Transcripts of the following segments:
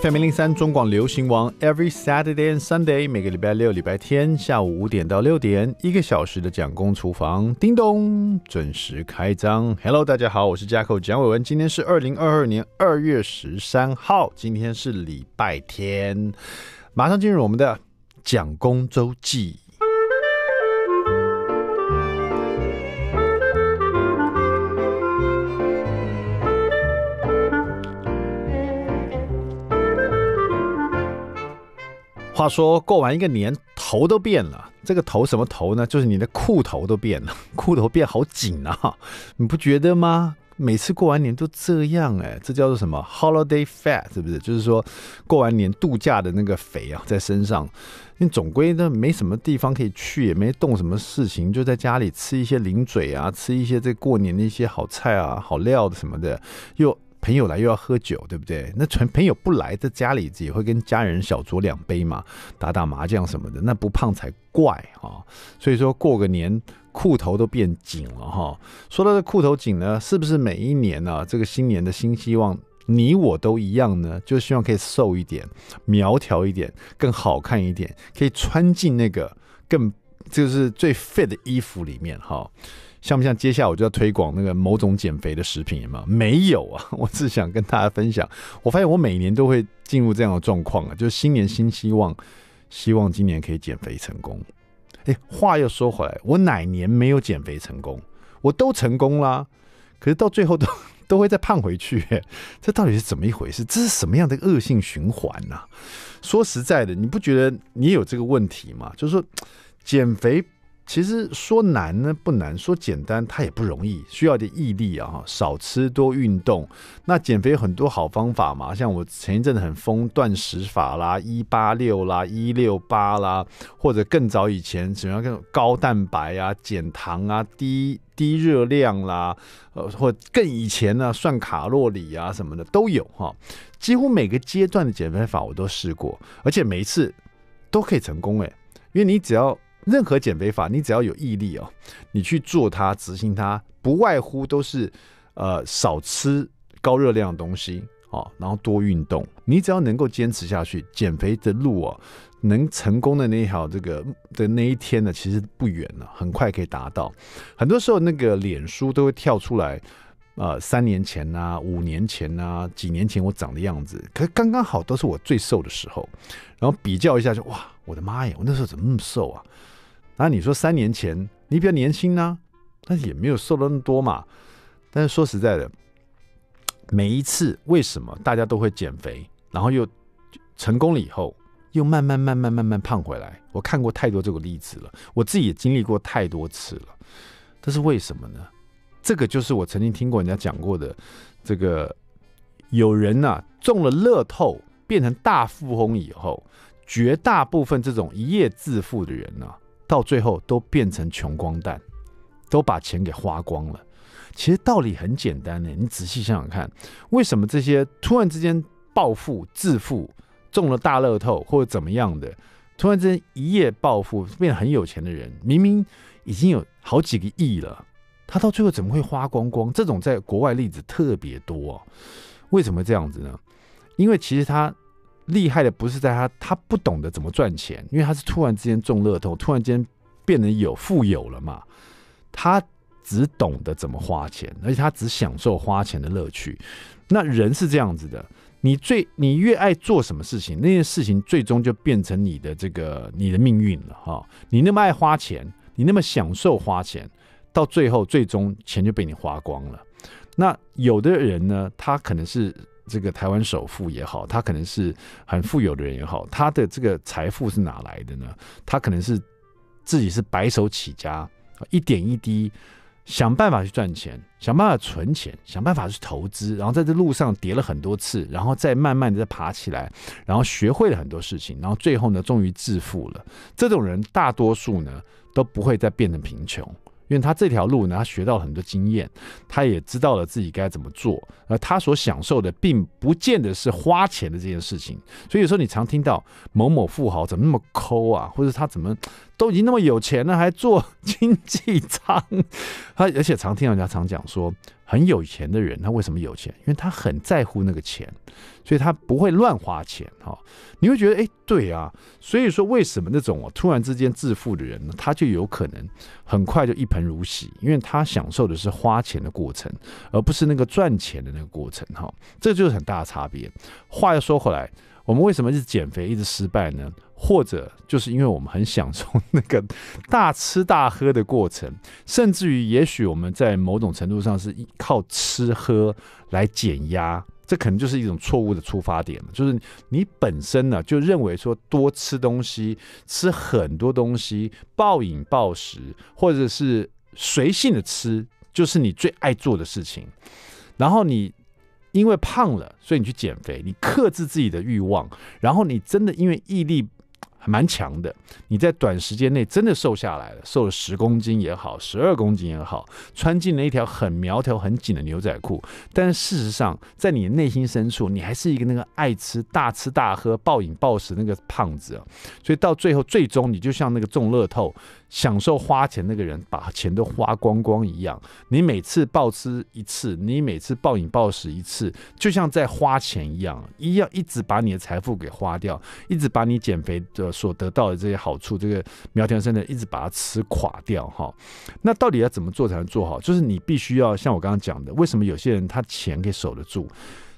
FM 零零三中广流行王，Every Saturday and Sunday，每个礼拜六、礼拜天下午五点到六点，一个小时的蒋公厨房，叮咚，准时开张。Hello，大家好，我是 jack 蒋伟文，今天是二零二二年二月十三号，今天是礼拜天，马上进入我们的蒋公周记。话说过完一个年，头都变了。这个头什么头呢？就是你的裤头都变了，裤头变好紧啊！你不觉得吗？每次过完年都这样哎，这叫做什么？Holiday fat 是不是？就是说过完年度假的那个肥啊，在身上。因为总归呢，没什么地方可以去，也没动什么事情，就在家里吃一些零嘴啊，吃一些这过年的一些好菜啊、好料的什么的，又。朋友来又要喝酒，对不对？那纯朋友不来，在家里也会跟家人小酌两杯嘛，打打麻将什么的，那不胖才怪啊！所以说过个年，裤头都变紧了哈。说到这裤头紧呢，是不是每一年呢、啊，这个新年的新希望，你我都一样呢？就希望可以瘦一点、苗条一点、更好看一点，可以穿进那个更就是最肥的衣服里面哈。像不像？接下来我就要推广那个某种减肥的食品吗？没有啊，我只想跟大家分享。我发现我每年都会进入这样的状况啊，就是新年新希望，希望今年可以减肥成功。哎，话又说回来，我哪年没有减肥成功？我都成功啦，可是到最后都 都会再胖回去。这到底是怎么一回事？这是什么样的恶性循环呢？说实在的，你不觉得你有这个问题吗？就是说减肥。其实说难呢不难，说简单它也不容易，需要点毅力啊！少吃多运动。那减肥有很多好方法嘛，像我前一阵子很疯断食法啦，一八六啦，一六八啦，或者更早以前怎么样更高蛋白啊、减糖啊、低低热量啦，呃，或更以前呢算卡路里啊什么的都有哈。几乎每个阶段的减肥法我都试过，而且每一次都可以成功哎，因为你只要。任何减肥法，你只要有毅力哦，你去做它、执行它，不外乎都是呃少吃高热量的东西哦，然后多运动。你只要能够坚持下去，减肥的路哦，能成功的那一条这个的那一天呢，其实不远了，很快可以达到。很多时候那个脸书都会跳出来，呃，三年前呐、啊，五年前呐、啊，几年前我长的样子，可是刚刚好都是我最瘦的时候，然后比较一下就哇，我的妈呀，我那时候怎么那么瘦啊？那你说三年前你比较年轻呢，但是也没有瘦了那么多嘛。但是说实在的，每一次为什么大家都会减肥，然后又成功了以后，又慢慢慢慢慢慢胖回来？我看过太多这个例子了，我自己也经历过太多次了。这是为什么呢？这个就是我曾经听过人家讲过的，这个有人呐、啊、中了乐透变成大富翁以后，绝大部分这种一夜致富的人呢、啊。到最后都变成穷光蛋，都把钱给花光了。其实道理很简单呢，你仔细想想看，为什么这些突然之间暴富、致富、中了大乐透或者怎么样的，突然之间一夜暴富变得很有钱的人，明明已经有好几个亿了，他到最后怎么会花光光？这种在国外例子特别多啊。为什么这样子呢？因为其实他。厉害的不是在他，他不懂得怎么赚钱，因为他是突然之间中乐透，突然间变得有富有了嘛。他只懂得怎么花钱，而且他只享受花钱的乐趣。那人是这样子的，你最你越爱做什么事情，那件事情最终就变成你的这个你的命运了哈。你那么爱花钱，你那么享受花钱，到最后最终钱就被你花光了。那有的人呢，他可能是。这个台湾首富也好，他可能是很富有的人也好，他的这个财富是哪来的呢？他可能是自己是白手起家，一点一滴想办法去赚钱，想办法存钱，想办法去投资，然后在这路上跌了很多次，然后再慢慢的再爬起来，然后学会了很多事情，然后最后呢，终于致富了。这种人大多数呢都不会再变成贫穷。因为他这条路呢，他学到很多经验，他也知道了自己该怎么做，而他所享受的并不见得是花钱的这件事情。所以有时候你常听到某某富豪怎么那么抠啊，或者他怎么都已经那么有钱了，还做经济舱？他而且常听人家常讲说，很有钱的人他为什么有钱？因为他很在乎那个钱，所以他不会乱花钱哈。你会觉得哎，对啊，所以说为什么那种我突然之间致富的人呢，他就有可能很快就一盆如洗？因为他享受的是花钱的过程，而不是那个赚钱的那个过程哈。这就是很大的差别。话又说回来。我们为什么一直减肥一直失败呢？或者就是因为我们很享受那个 大吃大喝的过程，甚至于也许我们在某种程度上是靠吃喝来减压，这可能就是一种错误的出发点。就是你本身呢就认为说多吃东西，吃很多东西，暴饮暴食，或者是随性的吃，就是你最爱做的事情，然后你。因为胖了，所以你去减肥，你克制自己的欲望，然后你真的因为毅力还蛮强的，你在短时间内真的瘦下来了，瘦了十公斤也好，十二公斤也好，穿进了一条很苗条、很紧的牛仔裤。但事实上，在你内心深处，你还是一个那个爱吃、大吃大喝、暴饮暴食那个胖子啊。所以到最后，最终你就像那个中乐透。享受花钱那个人把钱都花光光一样，你每次暴吃一次，你每次暴饮暴食一次，就像在花钱一样，一样一直把你的财富给花掉，一直把你减肥的所得到的这些好处，这个苗条生的一直把它吃垮掉哈。那到底要怎么做才能做好？就是你必须要像我刚刚讲的，为什么有些人他钱给守得住？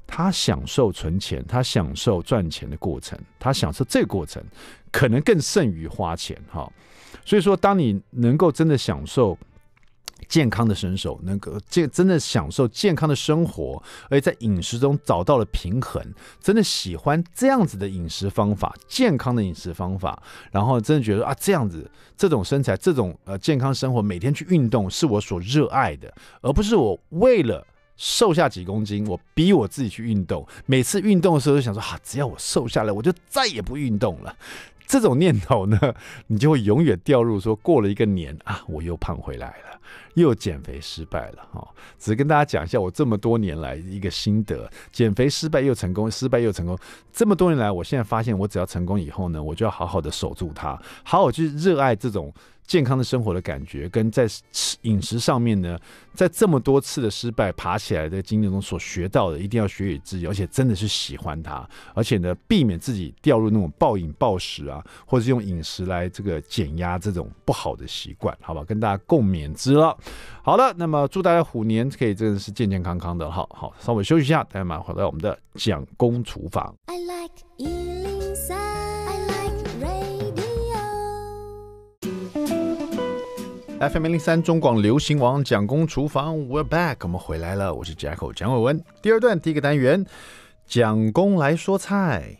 他享受存钱，他享受赚钱的过程，他享受这个过程，可能更胜于花钱哈。所以说，当你能够真的享受健康的身手，能够健真的享受健康的生活，而在饮食中找到了平衡，真的喜欢这样子的饮食方法，健康的饮食方法，然后真的觉得啊，这样子这种身材，这种呃健康生活，每天去运动是我所热爱的，而不是我为了瘦下几公斤，我逼我自己去运动。每次运动的时候，就想说啊，只要我瘦下来，我就再也不运动了。这种念头呢，你就会永远掉入说，过了一个年啊，我又胖回来了，又减肥失败了哈。只是跟大家讲一下，我这么多年来一个心得：减肥失败又成功，失败又成功。这么多年来，我现在发现，我只要成功以后呢，我就要好好的守住它，好好去热爱这种。健康的生活的感觉，跟在吃饮食上面呢，在这么多次的失败爬起来的经历中所学到的，一定要学以致用，而且真的是喜欢它，而且呢，避免自己掉入那种暴饮暴食啊，或者是用饮食来这个减压这种不好的习惯，好吧？跟大家共勉之了。好了，那么祝大家虎年可以真的是健健康康的，好好稍微休息一下，大家马上回到我们的蒋公厨房。I like FM 零三中广流行王蒋公厨房，We're back，我们回来了，我是 Jacko 蒋伟文。第二段第一个单元，蒋公来说菜。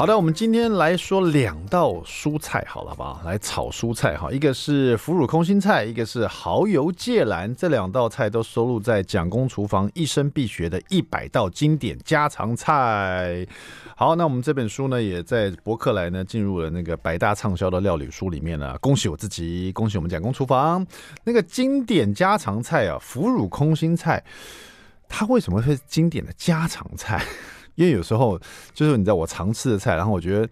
好的，我们今天来说两道蔬菜，好了，好不好？来炒蔬菜哈，一个是腐乳空心菜，一个是蚝油芥蓝，这两道菜都收录在蒋公厨房一生必学的一百道经典家常菜。好，那我们这本书呢，也在博客来呢进入了那个百大畅销的料理书里面了。恭喜我自己，恭喜我们蒋公厨房那个经典家常菜啊，腐乳空心菜，它为什么会是经典的家常菜？因为有时候就是你知道我常吃的菜，然后我觉得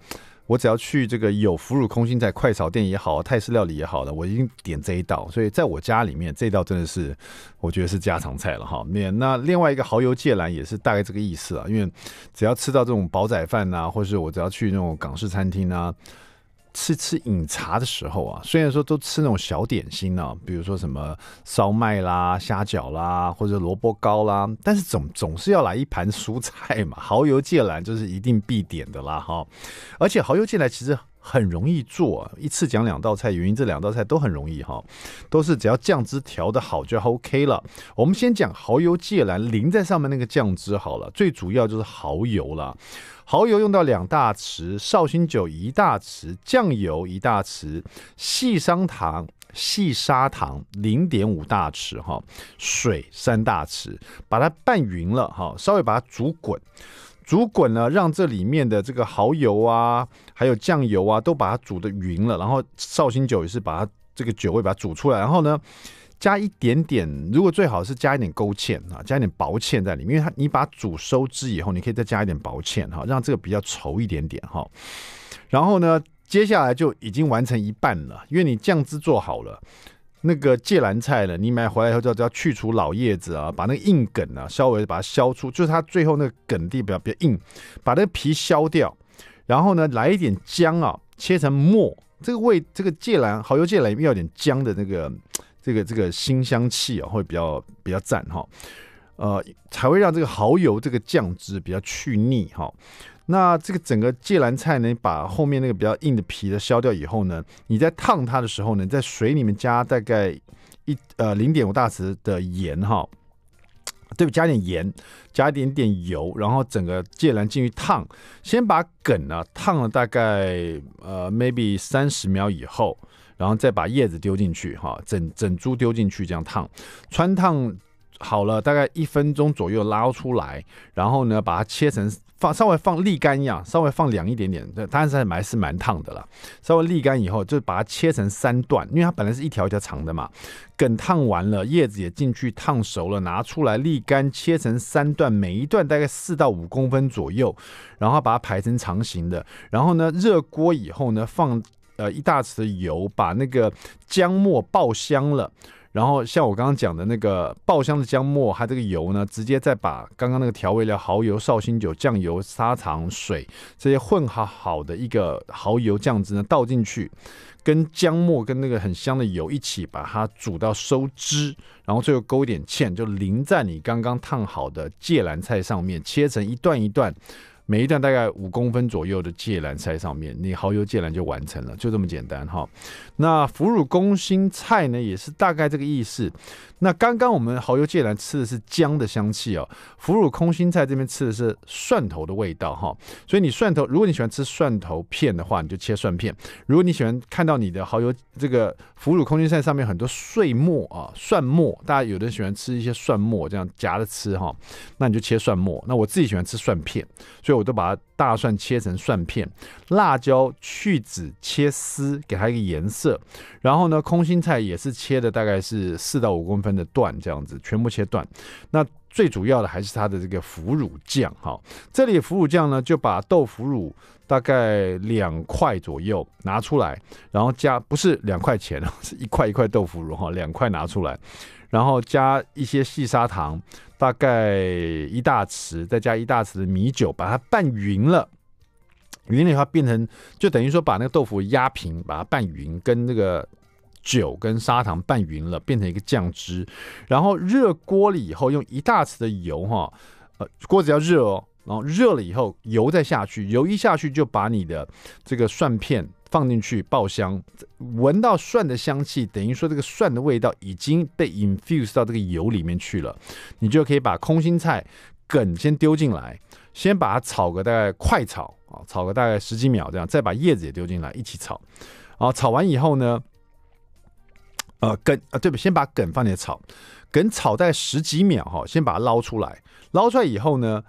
我只要去这个有腐乳空心菜快炒店也好，泰式料理也好的，我一定点这一道。所以在我家里面，这道真的是我觉得是家常菜了哈。面那另外一个蚝油芥兰也是大概这个意思啊。因为只要吃到这种煲仔饭呐，或是我只要去那种港式餐厅啊。吃吃饮茶的时候啊，虽然说都吃那种小点心呢、啊，比如说什么烧麦啦、虾饺啦，或者萝卜糕啦，但是总总是要来一盘蔬菜嘛，蚝油芥兰就是一定必点的啦哈。而且蚝油芥兰其实很容易做，一次讲两道菜，原因这两道菜都很容易哈，都是只要酱汁调得好就 OK 了。我们先讲蚝油芥蓝淋在上面那个酱汁好了，最主要就是蚝油了。蚝油用到两大匙，绍兴酒一大匙，酱油一大匙，细砂糖细砂糖零点五大匙哈，水三大匙，把它拌匀了哈，稍微把它煮滚，煮滚呢，让这里面的这个蚝油啊，还有酱油啊，都把它煮得匀了，然后绍兴酒也是把它这个酒味把它煮出来，然后呢。加一点点，如果最好是加一点勾芡啊，加一点薄芡在里面，因为它你把煮收汁以后，你可以再加一点薄芡哈，让这个比较稠一点点哈。然后呢，接下来就已经完成一半了，因为你酱汁做好了，那个芥蓝菜呢，你买回来以后就要去除老叶子啊，把那个硬梗啊稍微把它削出，就是它最后那个梗地比较比较硬，把那个皮削掉，然后呢来一点姜啊，切成末，这个味这个芥蓝蚝油芥蓝要点姜的那个。这个这个辛香气啊，会比较比较赞哈，呃，才会让这个蚝油这个酱汁比较去腻哈。那这个整个芥蓝菜呢，把后面那个比较硬的皮的削掉以后呢，你在烫它的时候呢，在水里面加大概一呃零点五大匙的盐哈，对？加点盐，加一点点油，然后整个芥蓝进去烫，先把梗呢烫了大概呃 maybe 三十秒以后。然后再把叶子丢进去，哈，整整株丢进去，这样烫，穿烫好了，大概一分钟左右捞出来，然后呢，把它切成放稍微放沥干一样，稍微放凉一点点，当然是还是蛮烫的了。稍微沥干以后，就把它切成三段，因为它本来是一条一条长的嘛。梗烫完了，叶子也进去烫熟了，拿出来沥干，切成三段，每一段大概四到五公分左右，然后把它排成长形的。然后呢，热锅以后呢，放。呃，一大匙的油，把那个姜末爆香了，然后像我刚刚讲的那个爆香的姜末，还这个油呢，直接再把刚刚那个调味料蚝油、绍兴酒、酱油、砂糖、水这些混合好的一个蚝油酱汁呢倒进去，跟姜末跟那个很香的油一起把它煮到收汁，然后最后勾一点芡，就淋在你刚刚烫好的芥蓝菜上面，切成一段一段。每一段大概五公分左右的芥蓝菜上面，你蚝油芥蓝就完成了，就这么简单哈。那腐乳空心菜呢，也是大概这个意思。那刚刚我们蚝油芥蓝吃的是姜的香气哦，腐乳空心菜这边吃的是蒜头的味道哈。所以你蒜头，如果你喜欢吃蒜头片的话，你就切蒜片；如果你喜欢看到你的蚝油这个腐乳空心菜上面很多碎末啊，蒜末，大家有的喜欢吃一些蒜末这样夹着吃哈，那你就切蒜末。那我自己喜欢吃蒜片，所以。我都把它大蒜切成蒜片，辣椒去籽切丝，给它一个颜色。然后呢，空心菜也是切的大概是四到五公分的段，这样子全部切断。那最主要的还是它的这个腐乳酱哈。这里腐乳酱呢，就把豆腐乳大概两块左右拿出来，然后加不是两块钱，是一块一块豆腐乳哈，两块拿出来，然后加一些细砂糖。大概一大匙，再加一大匙的米酒，把它拌匀了。匀了以后变成，就等于说把那个豆腐压平，把它拌匀，跟那个酒跟砂糖拌匀了，变成一个酱汁。然后热锅了以后，用一大匙的油，哈，呃，锅子要热哦。然后热了以后，油再下去，油一下去就把你的这个蒜片。放进去爆香，闻到蒜的香气，等于说这个蒜的味道已经被 infuse 到这个油里面去了。你就可以把空心菜梗先丢进来，先把它炒个大概快炒啊，炒个大概十几秒这样，再把叶子也丢进来一起炒。啊，炒完以后呢，呃，梗啊，对不，先把梗放进来炒，梗炒在十几秒哈，先把它捞出来，捞出来以后呢。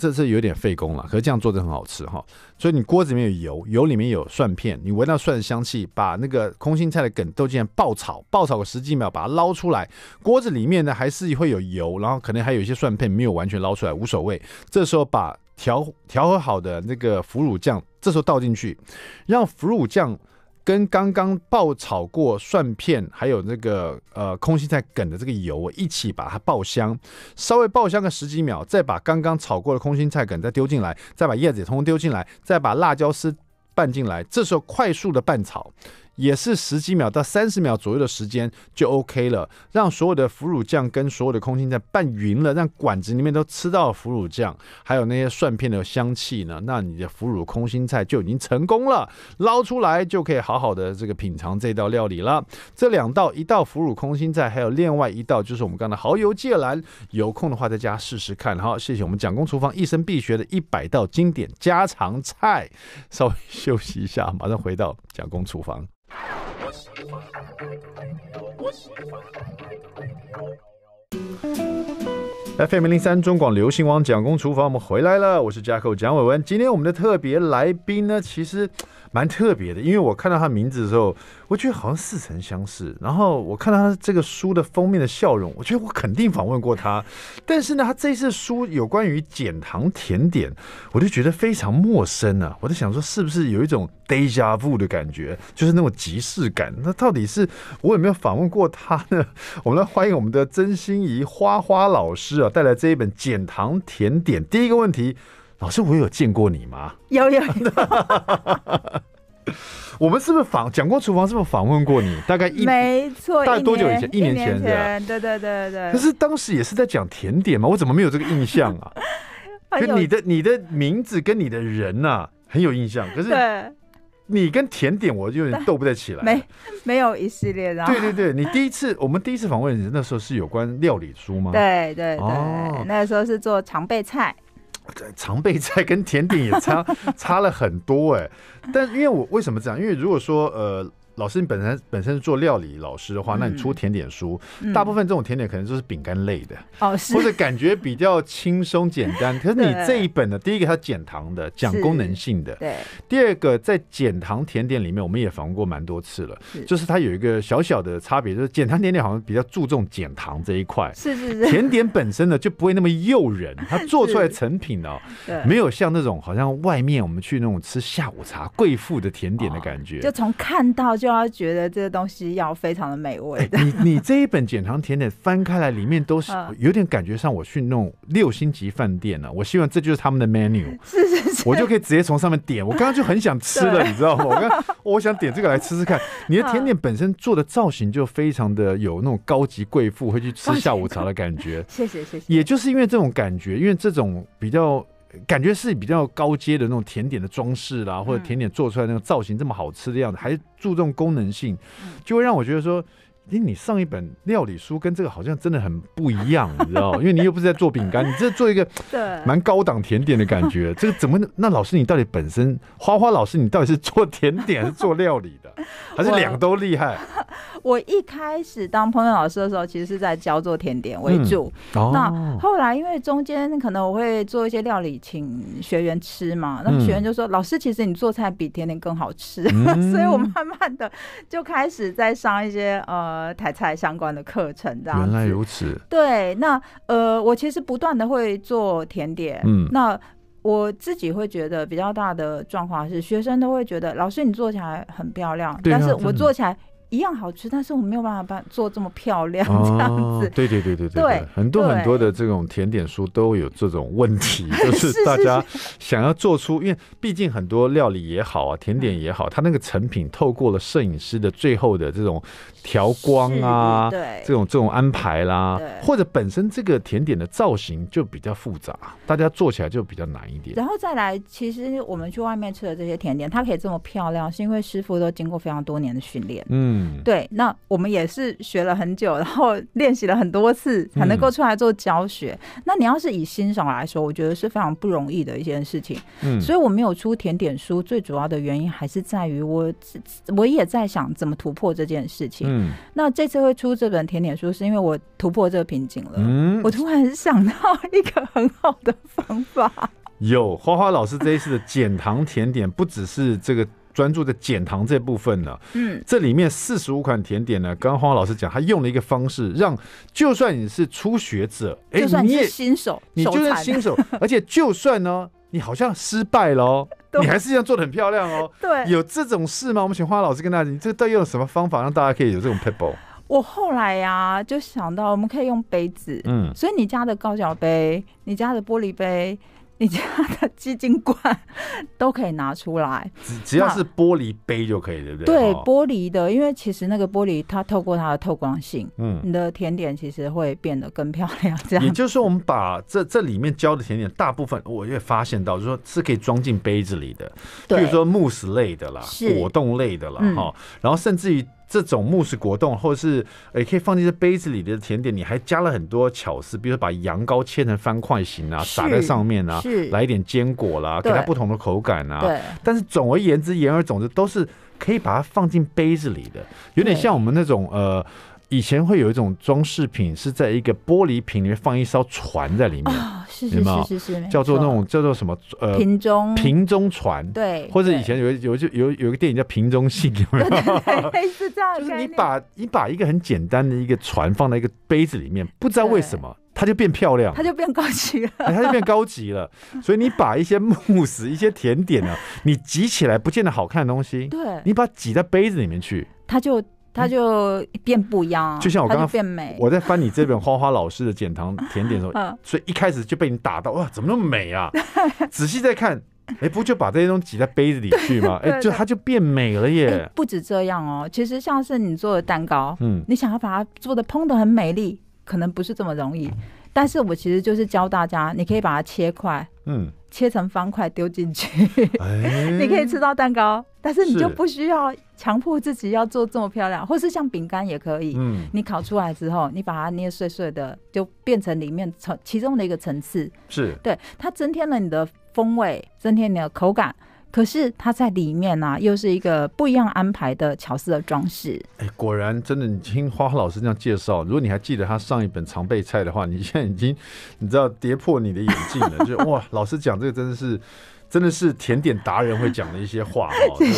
这是有点费工了，可是这样做的很好吃哈。所以你锅子里面有油，油里面有蒜片，你闻到蒜的香气，把那个空心菜的梗都进来爆炒，爆炒个十几秒，把它捞出来。锅子里面呢还是会有油，然后可能还有一些蒜片没有完全捞出来，无所谓。这时候把调调和好的那个腐乳酱，这时候倒进去，让腐乳酱。跟刚刚爆炒过蒜片，还有那个呃空心菜梗的这个油一起把它爆香，稍微爆香个十几秒，再把刚刚炒过的空心菜梗再丢进来，再把叶子也通通丢进来，再把辣椒丝拌进来，这时候快速的拌炒。也是十几秒到三十秒左右的时间就 OK 了，让所有的腐乳酱跟所有的空心菜拌匀了，让管子里面都吃到腐乳酱，还有那些蒜片的香气呢，那你的腐乳空心菜就已经成功了，捞出来就可以好好的这个品尝这道料理了。这两道，一道腐乳空心菜，还有另外一道就是我们刚才蚝油芥兰，有空的话在家试试看。好，谢谢我们蒋公厨房一生必学的一百道经典家常菜。稍微休息一下，马上回到蒋公厨房。FM 零三中广流行网蒋公厨房，我们回来了，我是 Jacko 蒋伟文。今天我们的特别来宾呢，其实蛮特别的，因为我看到他名字的时候，我觉得好像似曾相识。然后我看到他这个书的封面的笑容，我觉得我肯定访问过他。但是呢，他这次书有关于减糖甜点，我就觉得非常陌生啊。我在想说，是不是有一种 deja vu 的感觉，就是那种即视感？那到底是我有没有访问过他呢？我们来欢迎我们的曾心怡花花老师啊。带来这一本减糖甜点。第一个问题，老师，我有见过你吗？有有有。我们是不是访讲过厨房？是不是访问过你？大概一没错，大概多久以前？一年前的。对对对对。可是当时也是在讲甜点吗？我怎么没有这个印象啊？就你的你的名字跟你的人呐、啊，很有印象。可是。你跟甜点，我就有点斗不太起来。没，没有一系列的。对对对，你第一次，我们第一次访问你那时候是有关料理书吗？对对对，哦、那时候是做常备菜。常备菜跟甜点也差 差了很多哎，但因为我为什么这样？因为如果说呃。老师，你本身本身是做料理老师的话，那你出甜点书，嗯、大部分这种甜点可能就是饼干类的，或者感觉比较轻松简单。可是你这一本呢，第一个它减糖的，讲功能性的，对。第二个在减糖甜点里面，我们也访问过蛮多次了，是，就是它有一个小小的差别，就是减糖甜点好像比较注重减糖这一块，是是是。甜点本身呢就不会那么诱人，它做出来成品哦，对，没有像那种好像外面我们去那种吃下午茶贵妇的甜点的感觉，就从看到就。要觉得这个东西要非常的美味的。你你这一本减糖甜点翻开来，里面都是有点感觉上我去那种六星级饭店了。我希望这就是他们的 menu，是是是，我就可以直接从上面点。我刚刚就很想吃了，你知道吗？我刚我想点这个来吃吃看。你的甜点本身做的造型就非常的有那种高级贵妇会去吃下午茶的感觉。谢谢谢谢。也就是因为这种感觉，因为这种比较。感觉是比较高阶的那种甜点的装饰啦，或者甜点做出来那个造型这么好吃的样子，还注重功能性，就会让我觉得说。哎，你上一本料理书跟这个好像真的很不一样，你知道？因为你又不是在做饼干，你这做一个蛮高档甜点的感觉。这个怎么？那老师你到底本身花花老师你到底是做甜点还是做料理的，还是两个都厉害？我，我一开始当烹饪老师的时候，其实是在教做甜点为主。嗯哦、那后来因为中间可能我会做一些料理请学员吃嘛，那么学员就说：“嗯、老师，其实你做菜比甜点更好吃。嗯”所以我慢慢的就开始在上一些呃。呃，台菜相关的课程，这样。原来如此。对，那呃，我其实不断的会做甜点。嗯，那我自己会觉得比较大的状况是，学生都会觉得老师你做起来很漂亮，啊、但是我做起来。一样好吃，但是我没有办法把做这么漂亮这样子。对对对对对，对，很多很多的这种甜点书都有这种问题，就是大家想要做出，因为毕竟很多料理也好啊，甜点也好，它那个成品透过了摄影师的最后的这种调光啊，对，这种这种安排啦，或者本身这个甜点的造型就比较复杂，大家做起来就比较难一点。然后再来，其实我们去外面吃的这些甜点，它可以这么漂亮，是因为师傅都经过非常多年的训练。嗯。嗯，对，那我们也是学了很久，然后练习了很多次，才能够出来做教学。嗯、那你要是以欣赏来说，我觉得是非常不容易的一件事情。嗯，所以我没有出甜点书，最主要的原因还是在于我，我也在想怎么突破这件事情。嗯，那这次会出这本甜点书，是因为我突破这个瓶颈了。嗯，我突然想到一个很好的方法。有花花老师这一次的减糖甜点，不只是这个。专注在减糖这部分呢，嗯，这里面四十五款甜点呢，刚刚花花老师讲，他用了一个方式，让就算你是初学者，哎，你也新手，你就是新手，而且就算呢，你好像失败了哦，你还是一样做的很漂亮哦。对，有这种事吗？我们请花花老师跟大家，你这到底用什么方法让大家可以有这种撇步？我后来呀，就想到我们可以用杯子，嗯，所以你家的高脚杯，你家的玻璃杯。你家的基金罐都可以拿出来，只只要是玻璃杯就可以，对不对？对，玻璃的，因为其实那个玻璃它透过它的透光性，嗯，你的甜点其实会变得更漂亮。这样，也就是说，我们把这这里面教的甜点大部分，我也发现到，就是说是可以装进杯子里的，比如说慕斯类的啦，果冻类的啦，哈，然后甚至于。这种慕斯果冻，或者是也可以放进这杯子里的甜点，你还加了很多巧思，比如说把羊羔切成方块形啊，撒在上面啊，来一点坚果啦，给它不同的口感啊。对。但是总而言之，言而总之都是可以把它放进杯子里的，有点像我们那种呃以前会有一种装饰品是在一个玻璃瓶里面放一艘船在里面，哦、是是是是是，叫做那种叫做什么呃瓶中瓶中船，对，或者以前有有就有有，有一个电影叫瓶中信，有没有？是 这样，就是你把你把一个很简单的一个船放在一个杯子里面，不知道为什么。它就变漂亮，它就变高级了，它就变高级了。所以你把一些慕斯、一些甜点呢，你挤起来不见得好看的东西，对，你把它挤在杯子里面去，它就它就变不一样。就像我刚刚变美，我在翻你这本花花老师的减糖甜点的时候，所以一开始就被你打到哇，怎么那么美啊？仔细再看，哎，不就把这些东西挤在杯子里去吗？哎，就它就变美了耶。不止这样哦，其实像是你做的蛋糕，嗯，你想要把它做的蓬的很美丽。可能不是这么容易，但是我其实就是教大家，你可以把它切块，嗯，切成方块丢进去，欸、你可以吃到蛋糕，但是你就不需要强迫自己要做这么漂亮，或是像饼干也可以，嗯，你烤出来之后，你把它捏碎碎的，就变成里面层其中的一个层次，是对，它增添了你的风味，增添你的口感。可是它在里面呢、啊，又是一个不一样安排的巧思的装饰。哎，果然真的，你听花花老师这样介绍，如果你还记得他上一本常备菜的话，你现在已经你知道跌破你的眼镜了。就哇，老师讲这个真的是。真的是甜点达人会讲的一些话哈，对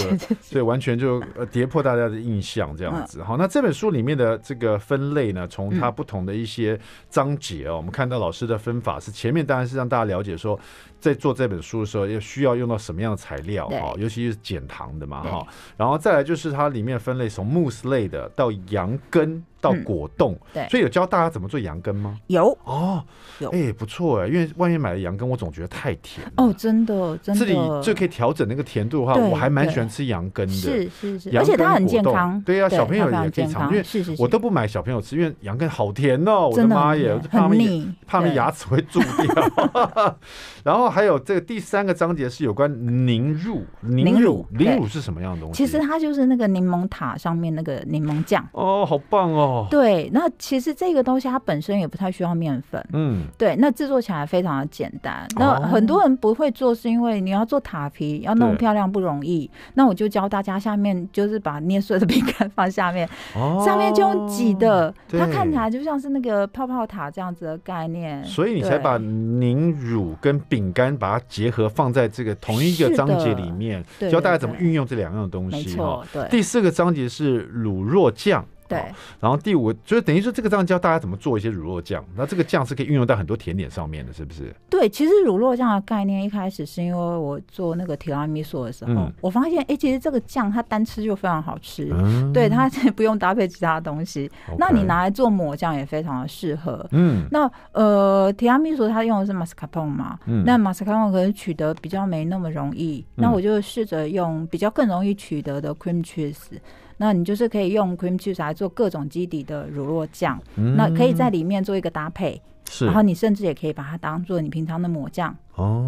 所以完全就呃跌破大家的印象这样子。好，那这本书里面的这个分类呢，从它不同的一些章节哦，我们看到老师的分法是前面当然是让大家了解说，在做这本书的时候要需要用到什么样的材料哈，尤其是减糖的嘛哈。然后再来就是它里面分类从慕斯类的到羊羹。到果冻、嗯，对，所以有教大家怎么做羊羹吗？有。哦，有，哎、欸，不错哎，因为外面买的羊羹，我总觉得太甜哦，真的，真的，这里就可以调整那个甜度的话，我还蛮喜欢吃羊羹的，是是是，而且它很健康，对呀、啊，小朋友也可以尝，因为我都不买小朋友吃，因为羊羹好甜哦，我的妈耶，怕他们怕他们牙齿会蛀掉。然后还有这个第三个章节是有关凝乳，凝乳，凝乳是什么样的东西？其实它就是那个柠檬塔上面那个柠檬酱哦，好棒哦。对，那其实这个东西它本身也不太需要面粉，嗯，对，那制作起来非常的简单。那很多人不会做，是因为你要做塔皮，要弄漂亮不容易。那我就教大家，下面就是把捏碎的饼干放下面，哦上面就用挤的，它看起来就像是那个泡泡塔这样子的概念。所以你才把凝乳跟饼干把它结合放在这个同一个章节里面，教大家怎么运用这两样东西。哈，对。第四个章节是卤肉酱。对，然后第五就是等于说这个这样教大家怎么做一些乳酪酱，那这个酱是可以运用到很多甜点上面的，是不是？对，其实乳酪酱的概念一开始是因为我做那个提拉米苏的时候，嗯、我发现哎、欸，其实这个酱它单吃就非常好吃，嗯、对，它也不用搭配其他东西。那你拿来做抹酱也非常的适合。嗯，那呃提拉米苏它用的是马斯卡彭嘛，嗯、那马斯卡彭可能取得比较没那么容易，嗯、那我就试着用比较更容易取得的 cream cheese。那你就是可以用 cream cheese 来做各种基底的乳酪酱，嗯、那可以在里面做一个搭配，是然后你甚至也可以把它当做你平常的抹酱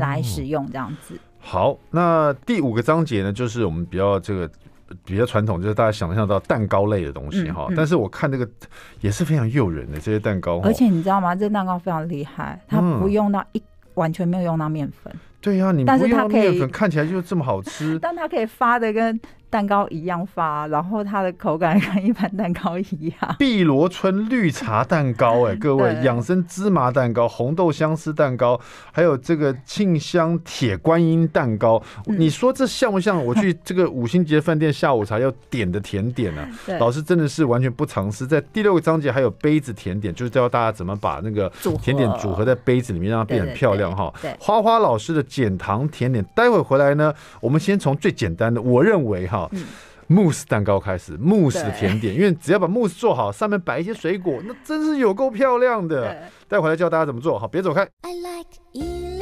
来使用，这样子、哦。好，那第五个章节呢，就是我们比较这个比较传统，就是大家想象到蛋糕类的东西哈。嗯嗯、但是我看这个也是非常诱人的这些蛋糕，而且你知道吗？这个蛋糕非常厉害，它不用到一、嗯、完全没有用到面粉。对呀、啊，你不用面粉，看起来就这么好吃。但它可以发的跟蛋糕一样发，然后它的口感跟一般蛋糕一样。碧螺春绿茶蛋糕，哎，各位，养生芝麻蛋糕、红豆相思蛋糕，还有这个沁香铁观音蛋糕，嗯、你说这像不像我去这个五星级饭店下午茶要点的甜点呢、啊？老师真的是完全不尝试。在第六个章节还有杯子甜点，就是教大家怎么把那个甜点组合在杯子里面，让它变得很漂亮哈。花花老师的减糖甜点，待会回来呢，我们先从最简单的，我认为哈。嗯，慕斯蛋糕开始，慕斯的甜点，因为只要把慕斯做好，上面摆一些水果，那真是有够漂亮的。待会来教大家怎么做，好，别走开。I like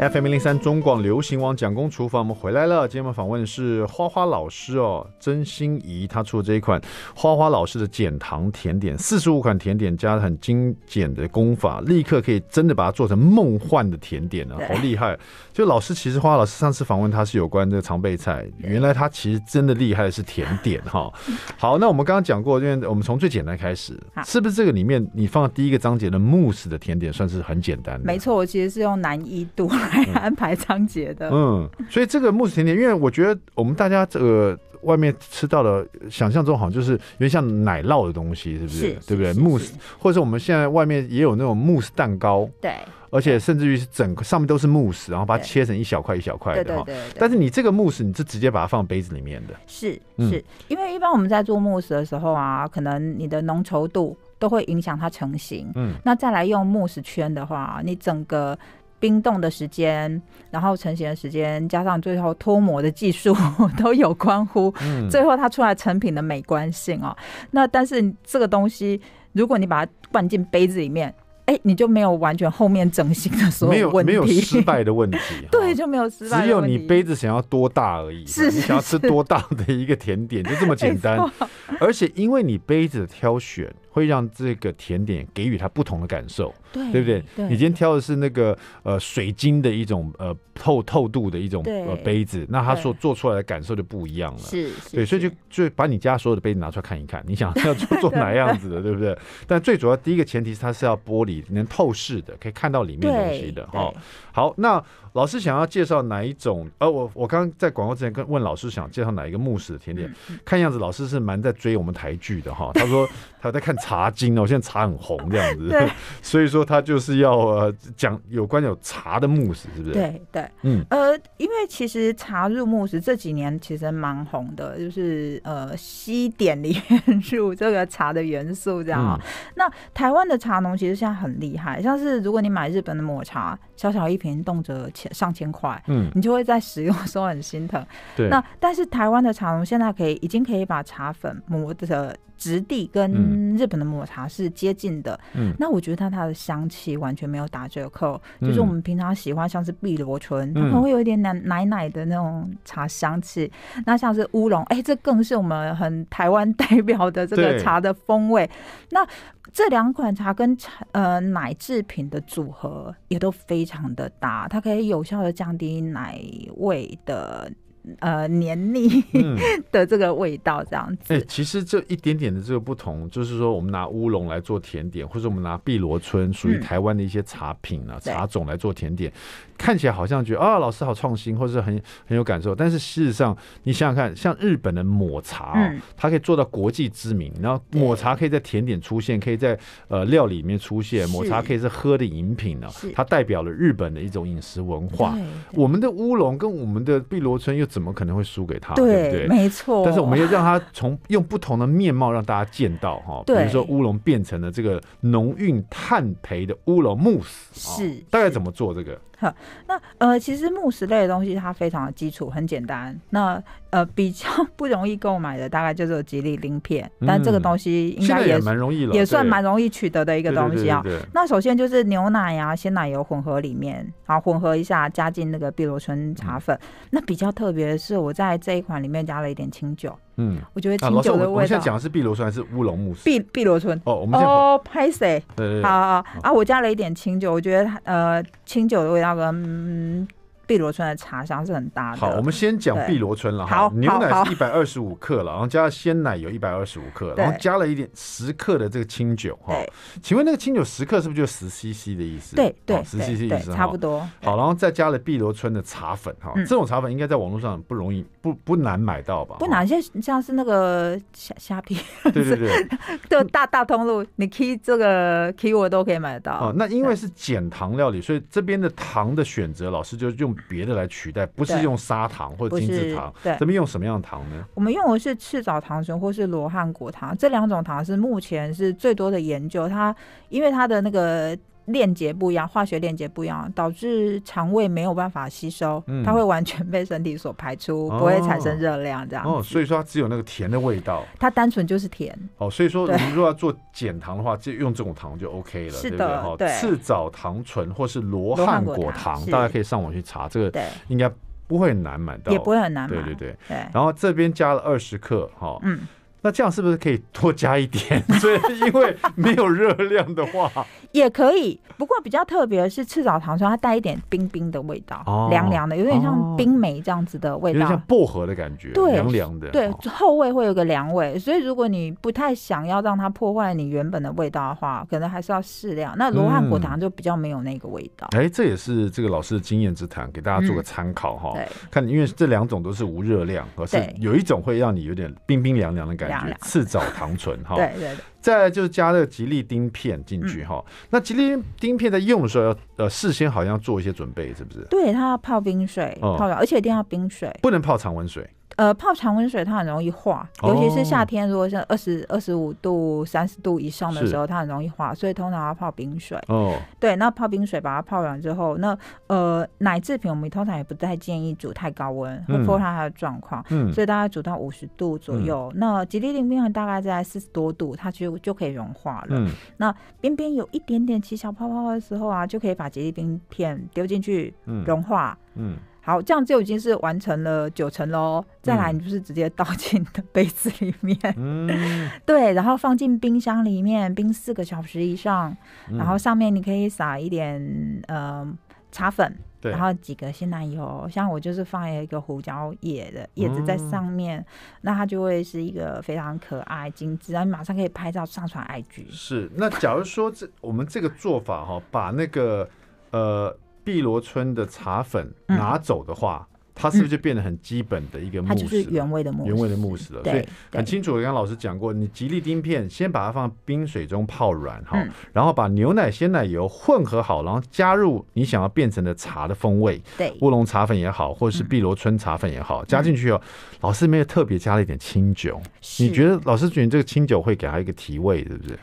FM 零零三中广流行网蒋公厨房，我们回来了。今天我们访问的是花花老师哦，曾心怡，他出的这一款花花老师的减糖甜点，四十五款甜点加很精简的功法，立刻可以真的把它做成梦幻的甜点了，好厉害！就老师其实花花老师上次访问他是有关这个常备菜，原来他其实真的厉害的是甜点哈。好，那我们刚刚讲过，因为我们从最简单开始，是不是这个里面你放的第一个章节的慕斯的甜点算是很简单的？没错，我其实是用难易度。排安排张杰的。嗯，所以这个慕斯甜点，因为我觉得我们大家这个外面吃到的，想象中好像就是有点像奶酪的东西，是不是？是对不对？慕斯，或者是我们现在外面也有那种慕斯蛋糕。对。而且甚至于是整个上面都是慕斯，然后把它切成一小块一小块的哈。但是你这个慕斯，你是直接把它放杯子里面的。是是，因为一般我们在做慕斯的时候啊，可能你的浓稠度都会影响它成型。嗯。那再来用慕斯圈的话，你整个冰冻的时间，然后成型的时间，加上最后脱模的技术，都有关乎最后它出来成品的美观性哦。那但是这个东西，如果你把它灌进杯子里面。哎，你就没有完全后面整形的所有问题，没有没有失败的问题，对，就没有失败。只有你杯子想要多大而已，是你想要吃多大的一个甜点，就这么简单。而且因为你杯子的挑选。会让这个甜点给予它不同的感受，对，对不对？对，你今天挑的是那个呃水晶的一种呃透透度的一种呃杯子，那它所做出来的感受就不一样了。是，对，所以就就把你家所有的杯子拿出来看一看，你想要做做哪样子的，对不对？但最主要第一个前提是它是要玻璃能透视的，可以看到里面东西的。哦，好，那。老师想要介绍哪一种？呃，我我刚刚在广告之前跟问老师想介绍哪一个慕斯的甜点，看样子老师是蛮在追我们台剧的哈。他说 他在看茶经哦，现在茶很红这样子，所以说他就是要呃讲有关有茶的慕斯，是不是？对对，嗯呃，因为其实茶入慕斯这几年其实蛮红的，就是呃西点里面入这个茶的元素这样啊。那台湾的茶农其实现在很厉害，像是如果你买日本的抹茶，小小一瓶动辄千。上千块，嗯，你就会在使用的时候很心疼。对，那但是台湾的茶农现在可以，已经可以把茶粉磨的质地跟日本的抹茶是接近的。嗯，那我觉得它它的香气完全没有打折扣，嗯、就是我们平常喜欢像是碧螺春，它可能会有一点奶奶奶的那种茶香气。嗯、那像是乌龙，哎、欸，这更是我们很台湾代表的这个茶的风味。那这两款茶跟茶呃奶制品的组合也都非常的搭，它可以有效的降低奶味的。呃，黏腻 的这个味道，这样子。哎、嗯欸，其实这一点点的这个不同，就是说，我们拿乌龙来做甜点，或者我们拿碧螺春，属于台湾的一些茶品啊、嗯、茶种来做甜点，看起来好像觉得啊，老师好创新，或者是很很有感受。但是事实上，你想想看，像日本的抹茶、哦嗯，它可以做到国际知名，然后抹茶可以在甜点出现，可以在呃料理里面出现，抹茶可以是喝的饮品呢、啊，它代表了日本的一种饮食文化。我们的乌龙跟我们的碧螺春又怎么可能会输给他？对，对不对？没错。但是我们要让他从用不同的面貌让大家见到哈。比如说乌龙变成了这个浓韵炭焙的乌龙慕斯，是大概怎么做这个？好，那呃，其实慕斯类的东西它非常的基础，很简单。那呃，比较 不容易购买的大概就是吉利丁片，嗯，但这个东西应该也蛮容易了，也算蛮容易取得的一个东西啊。那首先就是牛奶呀、啊、鲜奶油混合里面，然后混合一下，加进那个碧螺春茶粉，嗯。那比较特别的是，我在这一款里面加了一点清酒。嗯，我觉得清酒的味道。啊、我们现在讲的是碧螺春还是乌龙木？碧碧螺春。哦，我们哦，拍谁。对对对。好好好啊，我加了一点清酒，我觉得呃清酒的味道跟。嗯碧螺春的茶香是很大的。好，我们先讲碧螺春了哈。牛奶是一百二十五克了，然后加了鲜奶油一百二十五克，然后加了一点十克的这个清酒哈。请问那个清酒十克是不是就十 CC 的意思？对对，十 CC 的意思，差不多。好，然后再加了碧螺春的茶粉哈。这种茶粉应该在网络上不容易不不难买到吧？不难，像像是那个虾虾皮，对对对，就大大通路，你 key 这个 key 我都可以买得到。哦，那因为是减糖料理，所以这边的糖的选择，老师就用。别的来取代，不是用砂糖或者精制糖，对，这边用什么样的糖呢？我们用的是赤藻糖醇或是罗汉果糖，这两种糖是目前是最多的研究。它因为它的那个链接不一样，化学链接不一样，导致肠胃没有办法吸收，嗯、它会完全被身体所排出，哦、不会产生热量这样。哦，所以说它只有那个甜的味道，它单纯就是甜。哦，所以说你如果要做减糖的话，就用这种糖就 OK 了，对不对？哈，赤藻糖醇或是罗汉果糖，大家可以上网去查，这个应该不会很难买到，也不会很难买。对对对，对。然后这边加了二十克，哈，嗯。那这样是不是可以多加一点？所以因为没有热量的话，也可以。不过比较特别的是赤藻糖霜，它带一点冰冰的味道，凉凉的，有点像冰梅这样子的味道，有点像薄荷的感觉，对，凉凉的。对，后味会有个凉味，所以如果你不太想要让它破坏你原本的味道的话，可能还是要适量。那罗汉果糖就比较没有那个味道。哎，这也是这个老师的经验之谈，给大家做个参考哈。对，看，因为这两种都是无热量，而是有一种会让你有点冰冰凉凉的感觉，赤藻糖醇哈。对对对。再来就是加那个吉利丁片进去哈。那吉利丁片在用的时候要呃事先好像做一些准备，是不是？对，它要泡冰水，泡而且一定要冰水，不能泡常温水。呃，泡常温水它很容易化，尤其是夏天，如果是二十二十五度、三十度以上的时候，它很容易化，所以通常要泡冰水。哦，对，那泡冰水把它泡软之后，那呃奶制品我们通常也不太建议煮太高温，会破坏它的状况。嗯，所以大概煮到五十度左右。那吉利丁片大概在四十多度，它就就可以融化了。嗯，那边边有一点点起小泡泡的时候啊，就可以把吉利丁片丢进去融化。嗯。好，这样就已经是完成了九成喽。再来，你就是直接倒进的杯子里面，嗯，对，然后放进冰箱里面冰四个小时以上，然后上面你可以撒一点呃茶粉，对，然后几个鲜奶油，像我就是放一个胡椒叶的叶子在上面，那它就会是一个非常可爱精致，然后你马上可以拍照上传 IG。是，那假如说这我们这个做法哈，把那个呃。碧螺春的茶粉拿走的话，嗯、它是不是就变得很基本的一个慕斯？它就是原味的慕斯，原味的慕斯了。所以很清楚，刚刚老师讲过，你吉利丁片先把它放冰水中泡软哈，嗯、然后把牛奶、鲜奶油混合好，然后加入你想要变成的茶的风味，对，乌龙茶粉也好，或者是碧螺春茶粉也好，嗯、加进去哦。老师没有特别加了一点清酒，你觉得老师觉得这个清酒会给它一个提味，是不是？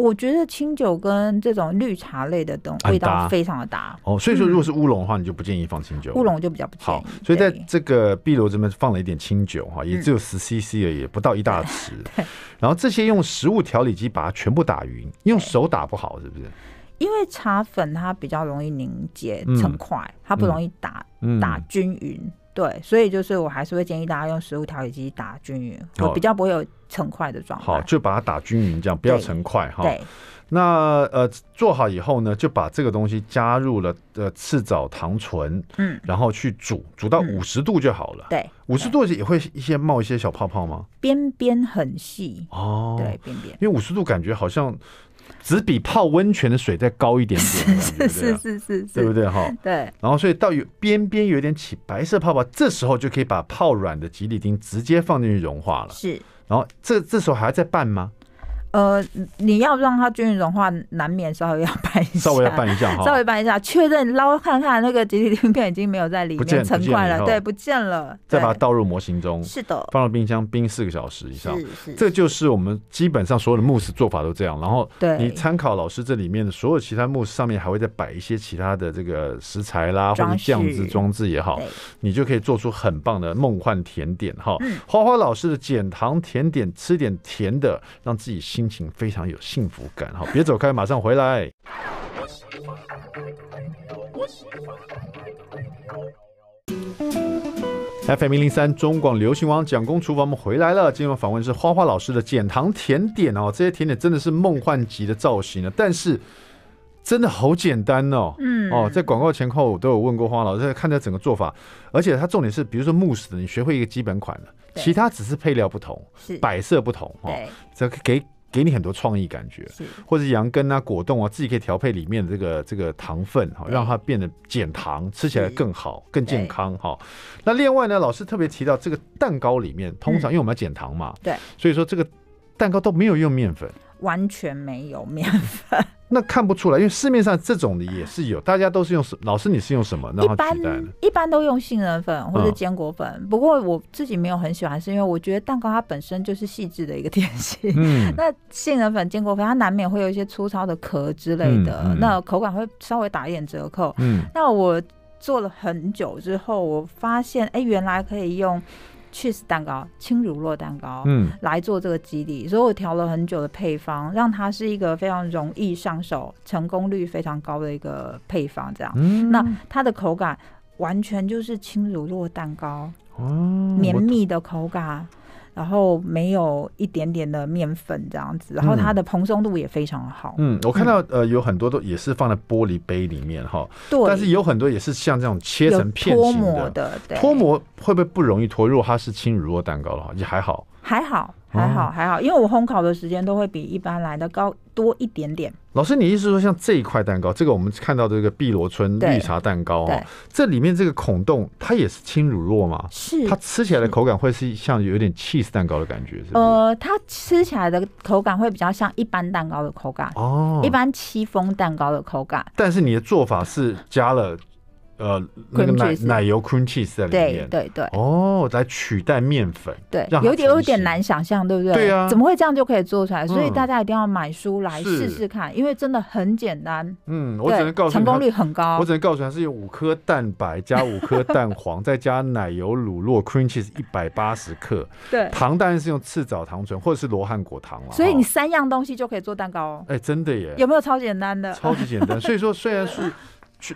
我觉得清酒跟这种绿茶类的东味道非常的搭哦，所以说如果是乌龙的话，你就不建议放清酒。乌龙就比较不建议。好，所以在这个碧螺这边放了一点清酒哈，也只有十 CC 而已，不到一大匙。然后这些用食物调理机把它全部打匀，用手打不好是不是？因为茶粉它比较容易凝结成块，它不容易打打均匀。对，所以就是我还是会建议大家用食物调理机打均匀，我比较不会有。成块的状态，好，就把它打均匀，这样不要成块哈。对，那呃做好以后呢，就把这个东西加入了呃赤藻糖醇，嗯，然后去煮，煮到五十度就好了。对，五十度也会一些冒一些小泡泡吗？边边很细哦，对，边边，因为五十度感觉好像只比泡温泉的水再高一点点，是是是是，对不对哈？对，然后所以到有边边有点起白色泡泡，这时候就可以把泡软的吉利丁直接放进去融化了。是。然后这这时候还要再拌吗？呃，你要让它均匀融化，难免稍微要拌一下，稍微要拌一下，稍微拌一下，确认捞看看那个吉利丁片已经没有在里面成块了，对，不见了，再把它倒入模型中，是的，放到冰箱冰四个小时以上，是是，这就是我们基本上所有的慕斯做法都这样。然后，对。你参考老师这里面的所有其他慕斯上面还会再摆一些其他的这个食材啦，或者酱汁装置也好，你就可以做出很棒的梦幻甜点哈。花花老师的减糖甜点，吃点甜的，让自己心情非常有幸福感。好，别走开，马上回来。FM 零零三中广流行王蒋公厨房，我们回来了。今天访问是花花老师的减糖甜点哦，这些甜点真的是梦幻级的造型呢，但是真的好简单哦。嗯，哦，在广告前后我都有问过花花老师，看着整个做法，而且它重点是，比如说慕斯的，你学会一个基本款了，其他只是配料不同，是摆设不同哦，这给。给你很多创意感觉，是。或者羊羹啊、果冻啊，自己可以调配里面的这个这个糖分哈，让它变得减糖，吃起来更好、更健康哈。那另外呢，老师特别提到这个蛋糕里面，通常因为我们要减糖嘛，对，所以说这个蛋糕都没有用面粉。完全没有面粉，那看不出来，因为市面上这种的也是有，大家都是用什？老师你是用什么？然后取代的？一般都用杏仁粉或者坚果粉，嗯、不过我自己没有很喜欢，是因为我觉得蛋糕它本身就是细致的一个点心。嗯，那杏仁粉、坚果粉它难免会有一些粗糙的壳之类的，嗯嗯、那口感会稍微打一点折扣。嗯，那我做了很久之后，我发现，哎、欸，原来可以用。Cheese 蛋糕、轻乳酪蛋糕，嗯，来做这个基底，所以我调了很久的配方，让它是一个非常容易上手、成功率非常高的一个配方。这样，嗯、那它的口感完全就是轻乳酪蛋糕，哦，绵密的口感。然后没有一点点的面粉这样子，然后它的蓬松度也非常好。嗯，我看到呃有很多都也是放在玻璃杯里面哈，对，但是有很多也是像这种切成片型的，脱模会不会不容易脱？如果它是轻乳酪蛋糕的话，也还好。还好，还好，还好，因为我烘烤的时间都会比一般来的高多一点点。老师，你意思说像这一块蛋糕，这个我们看到的这个碧螺春绿茶蛋糕哈，这里面这个孔洞它也是轻乳酪吗？是。它吃起来的口感会是像有点 cheese 蛋糕的感觉，是是？呃，它吃起来的口感会比较像一般蛋糕的口感哦，一般戚风蛋糕的口感。但是你的做法是加了。呃，那个奶奶油 cream cheese 在里面，对对对，哦，来取代面粉，对，有点有点难想象，对不对？对啊，怎么会这样就可以做出来？所以大家一定要买书来试试看，因为真的很简单。嗯，我只能告诉你，成功率很高。我只能告诉他，是用五颗蛋白加五颗蛋黄，再加奶油乳酪 cream cheese 一百八十克，对，糖当然是用赤藻糖醇或者是罗汉果糖了。所以你三样东西就可以做蛋糕哦。哎，真的耶！有没有超简单的？超级简单。所以说，虽然是。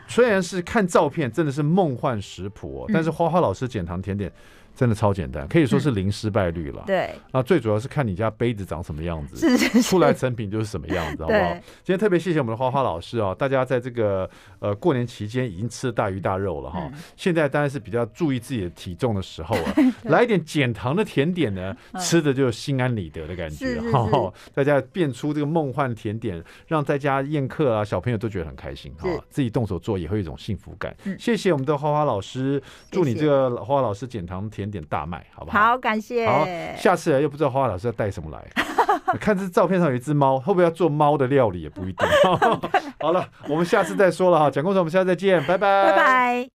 虽然是看照片，真的是梦幻食谱哦，但是花花老师减糖甜点。真的超简单，可以说是零失败率了。对，那，最主要是看你家杯子长什么样子，是是是，出来成品就是什么样子，好不好？今天特别谢谢我们的花花老师啊！大家在这个呃过年期间已经吃了大鱼大肉了哈，现在当然是比较注意自己的体重的时候啊，来一点减糖的甜点呢，吃的就心安理得的感觉哈。大家变出这个梦幻甜点，让在家宴客啊，小朋友都觉得很开心哈，自己动手做也会有一种幸福感。谢谢我们的花花老师，祝你这个花花老师减糖甜。点点大卖，好不好？好，感谢。好，下次又不知道花花老师要带什么来。看这照片上有一只猫，会不会要做猫的料理也不一定。好了，我们下次再说了哈。蒋公厨，我们下次再见，拜拜，拜拜。